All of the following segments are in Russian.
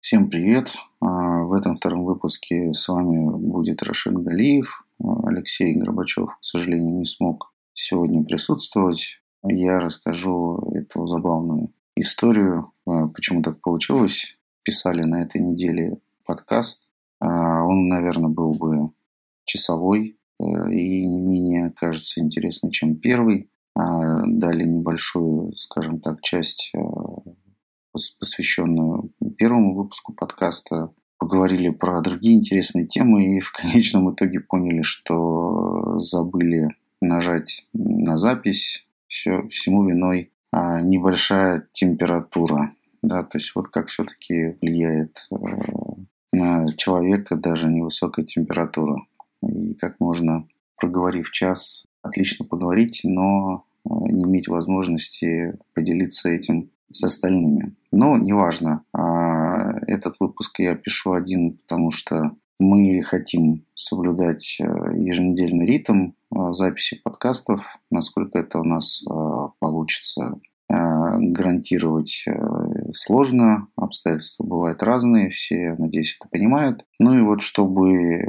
Всем привет! А, в этом втором выпуске с вами будет Рашид Галиев. А, Алексей Горбачев, к сожалению, не смог сегодня присутствовать. Я расскажу эту забавную историю, а, почему так получилось. Писали на этой неделе подкаст. Он, наверное, был бы часовой и не менее, кажется, интересный, чем первый. Дали небольшую, скажем так, часть посвященную первому выпуску подкаста. Поговорили про другие интересные темы и в конечном итоге поняли, что забыли нажать на запись. Все, всему виной а, небольшая температура. Да, то есть вот как все-таки влияет э, на человека даже невысокая температура. И как можно, проговорив час, отлично поговорить, но э, не иметь возможности поделиться этим с остальными. Но неважно. А, этот выпуск я пишу один, потому что мы хотим соблюдать э, еженедельный ритм э, записи подкастов, насколько это у нас получится гарантировать сложно, обстоятельства бывают разные, все, надеюсь, это понимают. Ну и вот, чтобы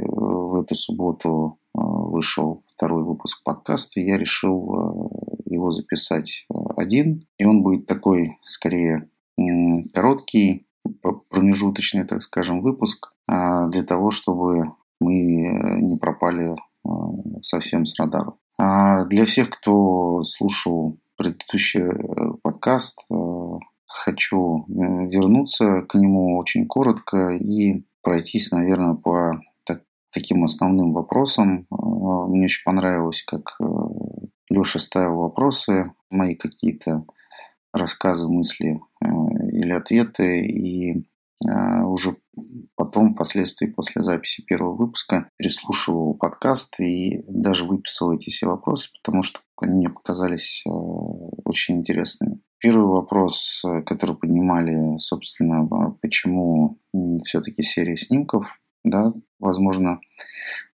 в эту субботу вышел второй выпуск подкаста, я решил его записать один, и он будет такой, скорее, короткий, промежуточный, так скажем, выпуск для того, чтобы мы э, не пропали совсем с радаров. А для всех, кто слушал предыдущий э, подкаст, э, хочу вернуться к нему очень коротко и пройтись, наверное, по таким основным вопросам. Мне очень понравилось, как Леша ставил вопросы, мои какие-то рассказы, мысли э, или ответы. И э, уже потом, впоследствии, после записи первого выпуска, переслушивал подкаст и даже выписывал эти все вопросы, потому что они мне показались э, очень интересными. Первый вопрос, который поднимали, собственно, почему все-таки серия снимков, да, возможно,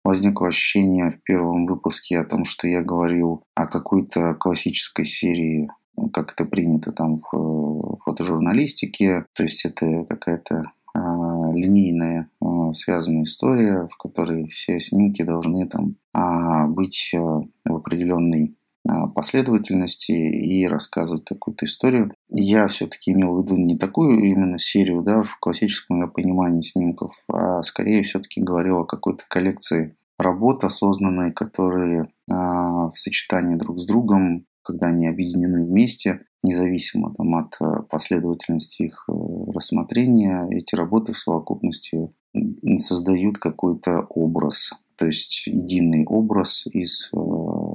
возникло ощущение в первом выпуске о том, что я говорил о какой-то классической серии ну, как это принято там в э, фотожурналистике. То есть это какая-то а, линейная а, связанная история, в которой все снимки должны там а, быть э, в определенной последовательности и рассказывать какую-то историю. Я все-таки имел в виду не такую именно серию, да, в классическом понимании снимков, а скорее все-таки говорил о какой-то коллекции работ осознанной, которые в сочетании друг с другом когда они объединены вместе, независимо там, от э, последовательности их э, рассмотрения, эти работы в совокупности создают какой-то образ, то есть единый образ из э,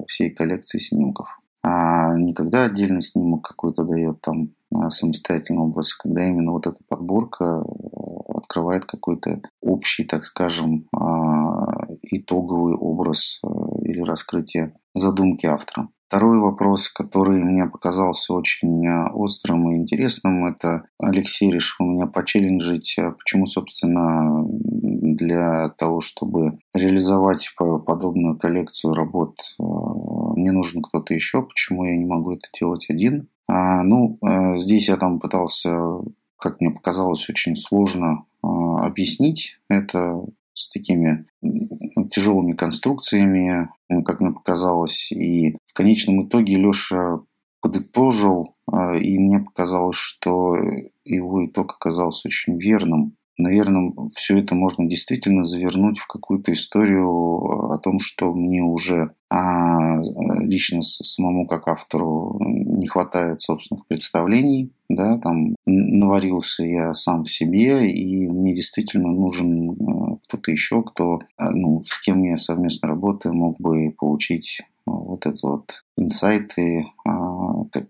всей коллекции снимков. А не отдельный снимок какой-то дает там самостоятельный образ, когда именно вот эта подборка открывает какой-то общий, так скажем, итоговый образ или раскрытие задумки автора. Второй вопрос, который мне показался очень э, острым и интересным, это Алексей решил меня почелленджить, э, почему, собственно, для того, чтобы реализовать подобную коллекцию работ, э, мне нужен кто-то еще, почему я не могу это делать один. А, ну, здесь я там пытался, как мне показалось, очень сложно объяснить это с такими тяжелыми конструкциями, как мне показалось. И в конечном итоге Леша подытожил, и мне показалось, что его итог оказался очень верным. Наверное, все это можно действительно завернуть в какую-то историю о том, что мне уже а, лично самому как автору не хватает собственных представлений, да, там наварился я сам в себе, и мне действительно нужен а, кто-то еще, кто, а, ну, с кем я совместно работаю, мог бы получить вот это вот инсайты,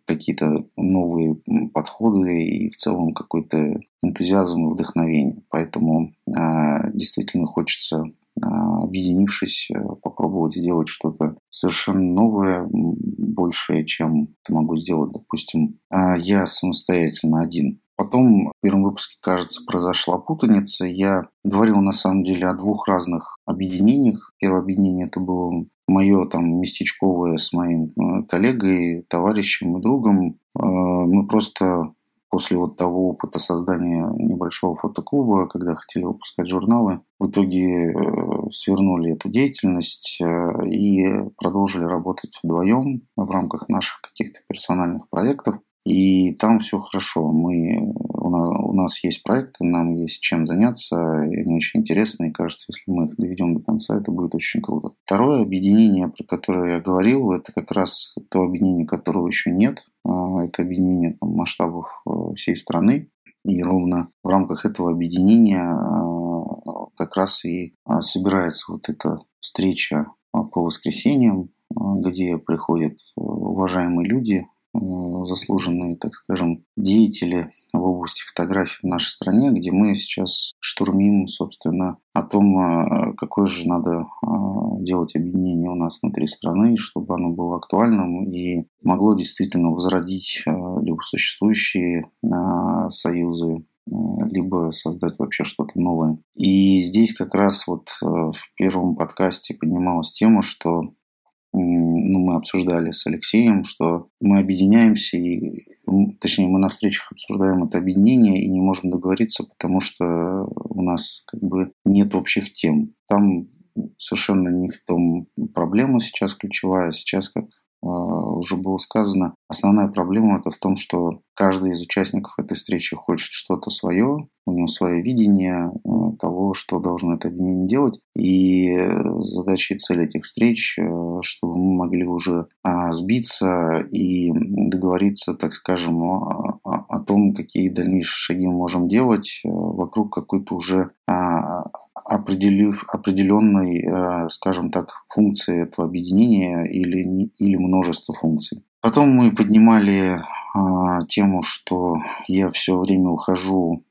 какие-то новые подходы и в целом какой-то энтузиазм и вдохновение. Поэтому а, действительно хочется а, объединившись, э, попробовать сделать что-то совершенно новое, большее, чем это могу сделать, допустим, а, я самостоятельно один. Потом в первом выпуске, кажется, произошла путаница. Я говорил на самом деле о двух разных объединениях. Первое объединение это было мое там местечковое с моим коллегой, товарищем и другом. Мы просто после вот того опыта создания небольшого фотоклуба, когда хотели выпускать журналы, в итоге свернули эту деятельность и продолжили работать вдвоем в рамках наших каких-то персональных проектов. И там все хорошо. Мы, у, нас, есть проекты, нам есть чем заняться, и они очень интересные. Кажется, если мы их доведем до конца, это будет очень круто. Второе объединение, про которое я говорил, это как раз то объединение, которого еще нет. А, это объединение там, масштабов э, всей страны. И ровно в рамках этого объединения а, как раз и а, собирается вот эта встреча по воскресеньям, где приходят э, уважаемые люди, заслуженные, так скажем, деятели в области фотографии в нашей стране, где мы сейчас штурмим, собственно, о том, а, какое же надо а, делать объединение у нас внутри страны, чтобы оно было актуальным и могло действительно возродить либо существующие союзы, либо создать вообще что-то новое. И здесь как раз вот в первом подкасте поднималась тема, что ну, мы обсуждали с Алексеем, что мы объединяемся, и, точнее, мы на встречах обсуждаем это объединение и не можем договориться, потому что у нас как бы нет общих тем. Там совершенно не в том проблема сейчас ключевая. Сейчас, как а, уже было сказано, основная проблема это в том, что каждый из участников этой встречи хочет что-то свое, у него свое видение э, того, что должно это объединение делать. И задача и цель этих встреч, э, чтобы мы могли уже а, сбиться и договориться, так скажем, о, о том, какие дальнейшие шаги мы можем делать э, вокруг какой-то уже а, определив, определенной, скажем так, функции этого объединения или, или множества функций. Потом мы поднимали а, тему, что я все время ухожу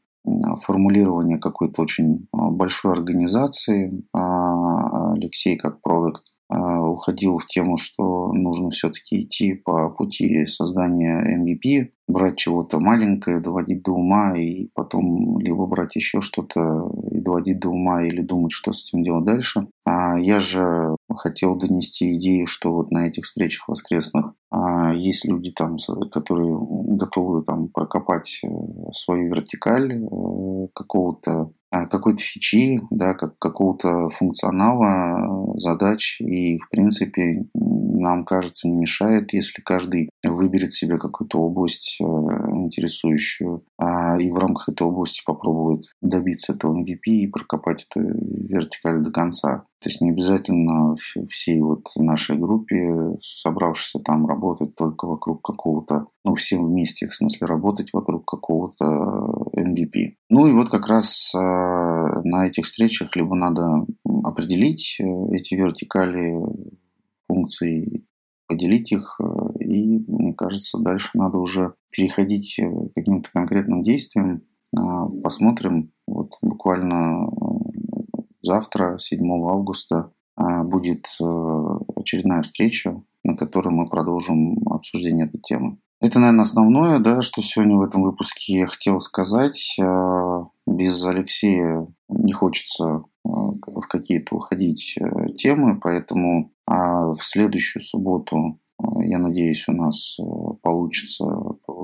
формулирование какой-то очень а, большой организации. А, Алексей как продукт а, уходил в тему, что нужно все-таки идти по пути создания MVP, брать чего-то маленькое, доводить до ума и потом либо брать еще что-то и доводить до ума или думать, что с этим делать дальше. А я же хотел донести идею, что вот на этих встречах воскресных есть люди там, которые готовы там прокопать э, свою вертикаль э, какого-то а, какой-то фичи, да, как какого-то функционала, э, задач. И, в принципе, нам кажется, не мешает, если каждый выберет себе какую-то область интересующую, а и в рамках этой области попробует добиться этого MVP и прокопать эту вертикаль до конца. То есть не обязательно всей вот нашей группе, собравшись там работать только вокруг какого-то, ну, всем вместе, в смысле работать вокруг какого-то MVP. Ну и вот как раз э, на этих встречах либо надо определить э, эти вертикали функций, поделить их, э, и, мне кажется, дальше надо уже переходить к каким-то конкретным действиям. Посмотрим, вот буквально Завтра, 7 августа, а, будет э, очередная встреча, на которой мы продолжим обсуждение этой темы. Это, наверное, основное, да, что сегодня в этом выпуске я хотел сказать. А, без Алексея не хочется э, в какие-то уходить э, темы, поэтому а, в следующую субботу, я надеюсь, у нас получится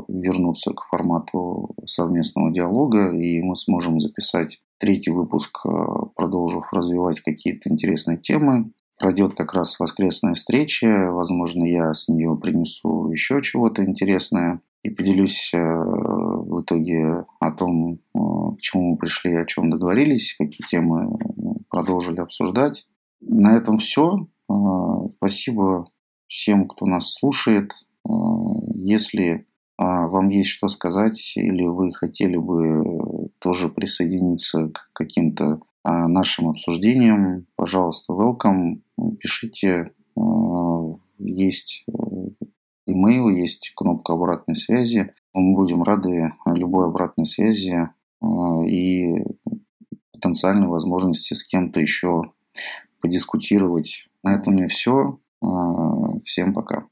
вернуться к формату совместного диалога, и мы сможем записать третий выпуск, э, продолжив развивать какие-то интересные темы. Пройдет как раз воскресная встреча. Возможно, я с нее принесу еще чего-то интересное и поделюсь э, в итоге о том, э, к чему мы пришли, о чем договорились, какие темы продолжили обсуждать. На этом все. Спасибо всем, кто нас слушает. Если а, вам есть что сказать или вы хотели бы тоже присоединиться к каким-то а, нашим обсуждениям, пожалуйста, welcome, пишите, а, есть email, есть кнопка обратной связи. Мы будем рады любой обратной связи и потенциальной возможности с кем-то еще подискутировать. На этом у меня все. Всем пока.